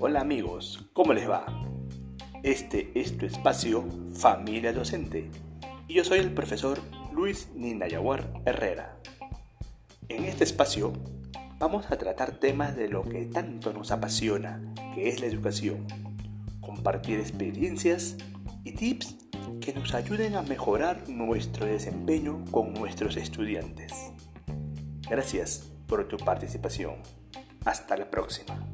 Hola amigos, ¿cómo les va? Este es tu espacio Familia Docente y yo soy el profesor Luis Ninayaguar Herrera. En este espacio vamos a tratar temas de lo que tanto nos apasiona, que es la educación, compartir experiencias y tips que nos ayuden a mejorar nuestro desempeño con nuestros estudiantes. Gracias por tu participación. Hasta la próxima.